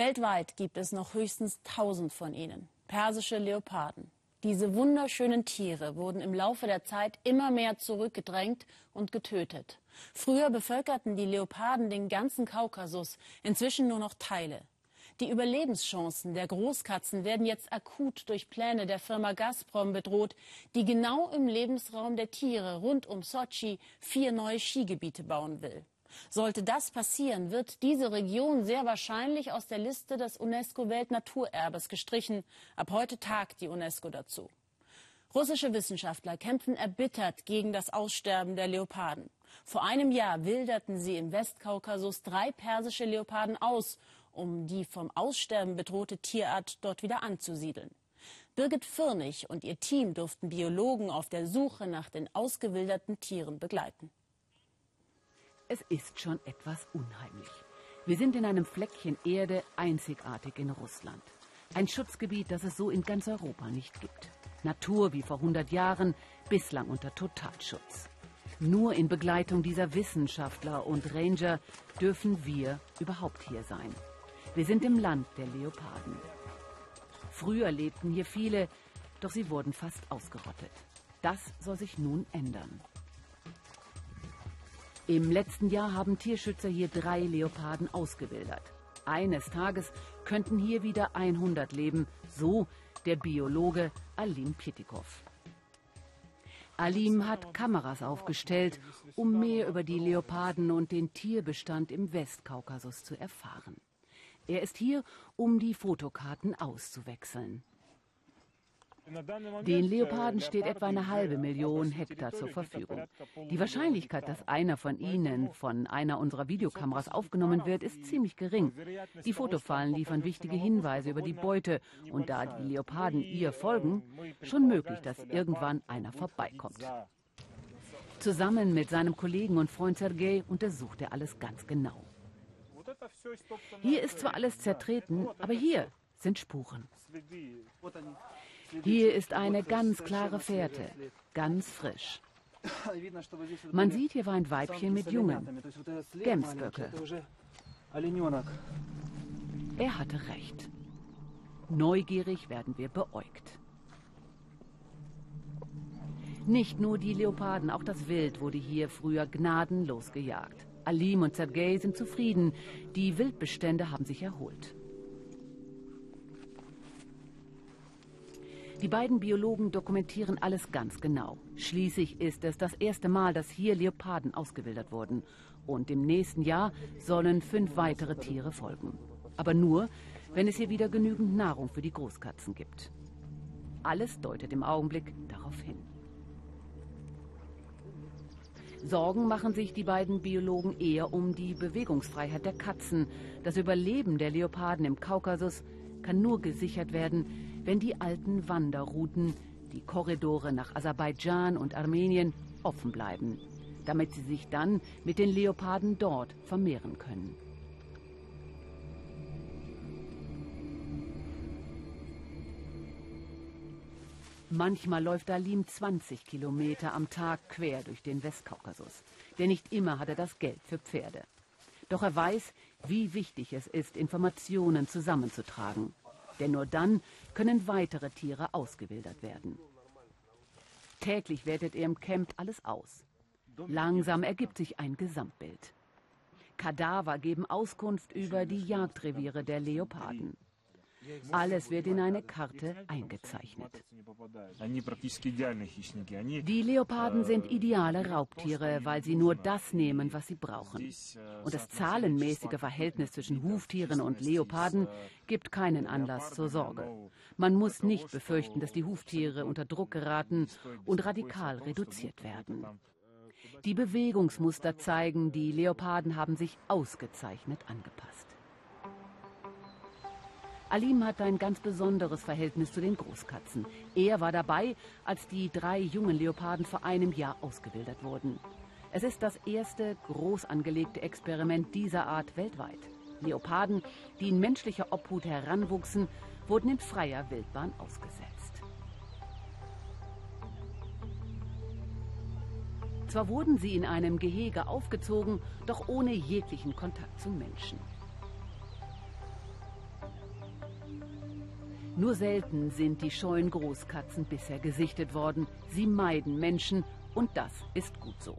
Weltweit gibt es noch höchstens 1000 von ihnen. Persische Leoparden. Diese wunderschönen Tiere wurden im Laufe der Zeit immer mehr zurückgedrängt und getötet. Früher bevölkerten die Leoparden den ganzen Kaukasus, inzwischen nur noch Teile. Die Überlebenschancen der Großkatzen werden jetzt akut durch Pläne der Firma Gazprom bedroht, die genau im Lebensraum der Tiere rund um Sochi vier neue Skigebiete bauen will. Sollte das passieren, wird diese Region sehr wahrscheinlich aus der Liste des UNESCO-Weltnaturerbes gestrichen. Ab heute tagt die UNESCO dazu. Russische Wissenschaftler kämpfen erbittert gegen das Aussterben der Leoparden. Vor einem Jahr wilderten sie im Westkaukasus drei persische Leoparden aus, um die vom Aussterben bedrohte Tierart dort wieder anzusiedeln. Birgit Firnig und ihr Team durften Biologen auf der Suche nach den ausgewilderten Tieren begleiten. Es ist schon etwas unheimlich. Wir sind in einem Fleckchen Erde einzigartig in Russland. Ein Schutzgebiet, das es so in ganz Europa nicht gibt. Natur wie vor 100 Jahren, bislang unter Totalschutz. Nur in Begleitung dieser Wissenschaftler und Ranger dürfen wir überhaupt hier sein. Wir sind im Land der Leoparden. Früher lebten hier viele, doch sie wurden fast ausgerottet. Das soll sich nun ändern. Im letzten Jahr haben Tierschützer hier drei Leoparden ausgewildert. Eines Tages könnten hier wieder 100 leben, so der Biologe Alim Pietikow. Alim hat Kameras aufgestellt, um mehr über die Leoparden und den Tierbestand im Westkaukasus zu erfahren. Er ist hier, um die Fotokarten auszuwechseln. Den Leoparden steht etwa eine halbe Million Hektar zur Verfügung. Die Wahrscheinlichkeit, dass einer von ihnen von einer unserer Videokameras aufgenommen wird, ist ziemlich gering. Die Fotofallen liefern wichtige Hinweise über die Beute und da die Leoparden ihr folgen, schon möglich, dass irgendwann einer vorbeikommt. Zusammen mit seinem Kollegen und Freund Sergei untersucht er alles ganz genau. Hier ist zwar alles zertreten, aber hier sind Spuren. Hier ist eine ganz klare Fährte, ganz frisch. Man sieht, hier war ein Weibchen mit Jungen, Gemsböcke. Er hatte recht. Neugierig werden wir beäugt. Nicht nur die Leoparden, auch das Wild wurde hier früher gnadenlos gejagt. Alim und Sergei sind zufrieden. Die Wildbestände haben sich erholt. Die beiden Biologen dokumentieren alles ganz genau. Schließlich ist es das erste Mal, dass hier Leoparden ausgewildert wurden. Und im nächsten Jahr sollen fünf weitere Tiere folgen. Aber nur, wenn es hier wieder genügend Nahrung für die Großkatzen gibt. Alles deutet im Augenblick darauf hin. Sorgen machen sich die beiden Biologen eher um die Bewegungsfreiheit der Katzen. Das Überleben der Leoparden im Kaukasus kann nur gesichert werden, wenn die alten Wanderrouten, die Korridore nach Aserbaidschan und Armenien offen bleiben, damit sie sich dann mit den Leoparden dort vermehren können. Manchmal läuft Alim 20 Kilometer am Tag quer durch den Westkaukasus. Denn nicht immer hat er das Geld für Pferde. Doch er weiß, wie wichtig es ist, Informationen zusammenzutragen. Denn nur dann können weitere Tiere ausgewildert werden. Täglich wertet er im Camp alles aus. Langsam ergibt sich ein Gesamtbild. Kadaver geben Auskunft über die Jagdreviere der Leoparden. Alles wird in eine Karte eingezeichnet. Die Leoparden sind ideale Raubtiere, weil sie nur das nehmen, was sie brauchen. Und das zahlenmäßige Verhältnis zwischen Huftieren und Leoparden gibt keinen Anlass zur Sorge. Man muss nicht befürchten, dass die Huftiere unter Druck geraten und radikal reduziert werden. Die Bewegungsmuster zeigen, die Leoparden haben sich ausgezeichnet angepasst. Alim hat ein ganz besonderes Verhältnis zu den Großkatzen. Er war dabei, als die drei jungen Leoparden vor einem Jahr ausgewildert wurden. Es ist das erste groß angelegte Experiment dieser Art weltweit. Leoparden, die in menschlicher Obhut heranwuchsen, wurden in freier Wildbahn ausgesetzt. Zwar wurden sie in einem Gehege aufgezogen, doch ohne jeglichen Kontakt zum Menschen. Nur selten sind die scheuen Großkatzen bisher gesichtet worden. Sie meiden Menschen und das ist gut so.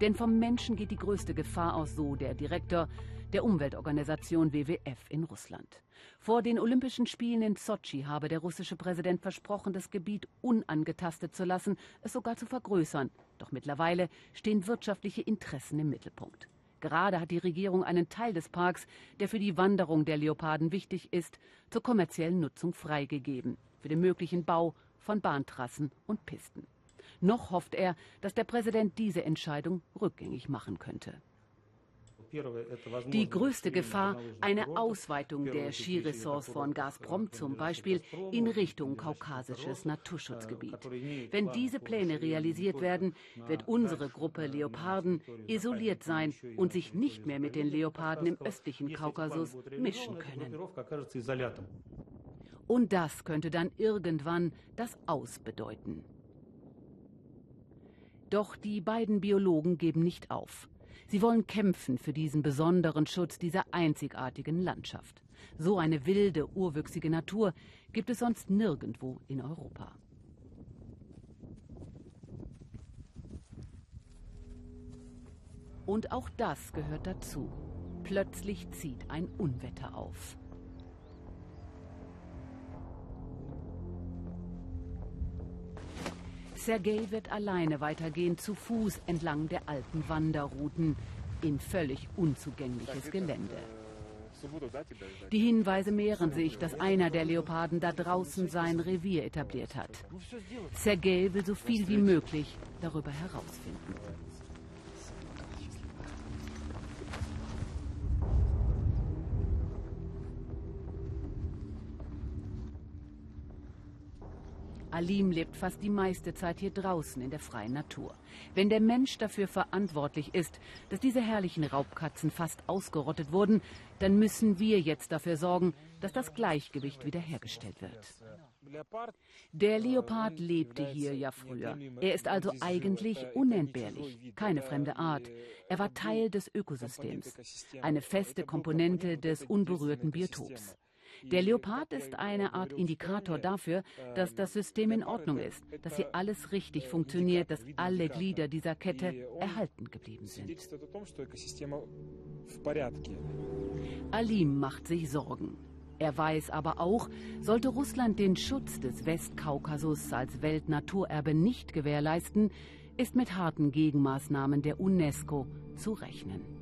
Denn vom Menschen geht die größte Gefahr aus, so der Direktor der Umweltorganisation WWF in Russland. Vor den Olympischen Spielen in Sotschi habe der russische Präsident versprochen, das Gebiet unangetastet zu lassen, es sogar zu vergrößern. Doch mittlerweile stehen wirtschaftliche Interessen im Mittelpunkt. Gerade hat die Regierung einen Teil des Parks, der für die Wanderung der Leoparden wichtig ist, zur kommerziellen Nutzung freigegeben. Für den möglichen Bau von Bahntrassen und Pisten. Noch hofft er, dass der Präsident diese Entscheidung rückgängig machen könnte. Die größte Gefahr, eine Ausweitung der Skiressorts von Gazprom zum Beispiel in Richtung kaukasisches Naturschutzgebiet. Wenn diese Pläne realisiert werden, wird unsere Gruppe Leoparden isoliert sein und sich nicht mehr mit den Leoparden im östlichen Kaukasus mischen können. Und das könnte dann irgendwann das Aus bedeuten. Doch die beiden Biologen geben nicht auf. Sie wollen kämpfen für diesen besonderen Schutz dieser einzigartigen Landschaft. So eine wilde, urwüchsige Natur gibt es sonst nirgendwo in Europa. Und auch das gehört dazu. Plötzlich zieht ein Unwetter auf. Sergei wird alleine weitergehen, zu Fuß entlang der alten Wanderrouten in völlig unzugängliches Gelände. Die Hinweise mehren sich, dass einer der Leoparden da draußen sein Revier etabliert hat. Sergei will so viel wie möglich darüber herausfinden. Alim lebt fast die meiste Zeit hier draußen in der freien Natur. Wenn der Mensch dafür verantwortlich ist, dass diese herrlichen Raubkatzen fast ausgerottet wurden, dann müssen wir jetzt dafür sorgen, dass das Gleichgewicht wiederhergestellt wird. Der Leopard lebte hier ja früher. Er ist also eigentlich unentbehrlich, keine fremde Art. Er war Teil des Ökosystems, eine feste Komponente des unberührten Biotops. Der Leopard ist eine Art Indikator dafür, dass das System in Ordnung ist, dass hier alles richtig funktioniert, dass alle Glieder dieser Kette erhalten geblieben sind. Alim macht sich Sorgen. Er weiß aber auch, sollte Russland den Schutz des Westkaukasus als Weltnaturerbe nicht gewährleisten, ist mit harten Gegenmaßnahmen der UNESCO zu rechnen.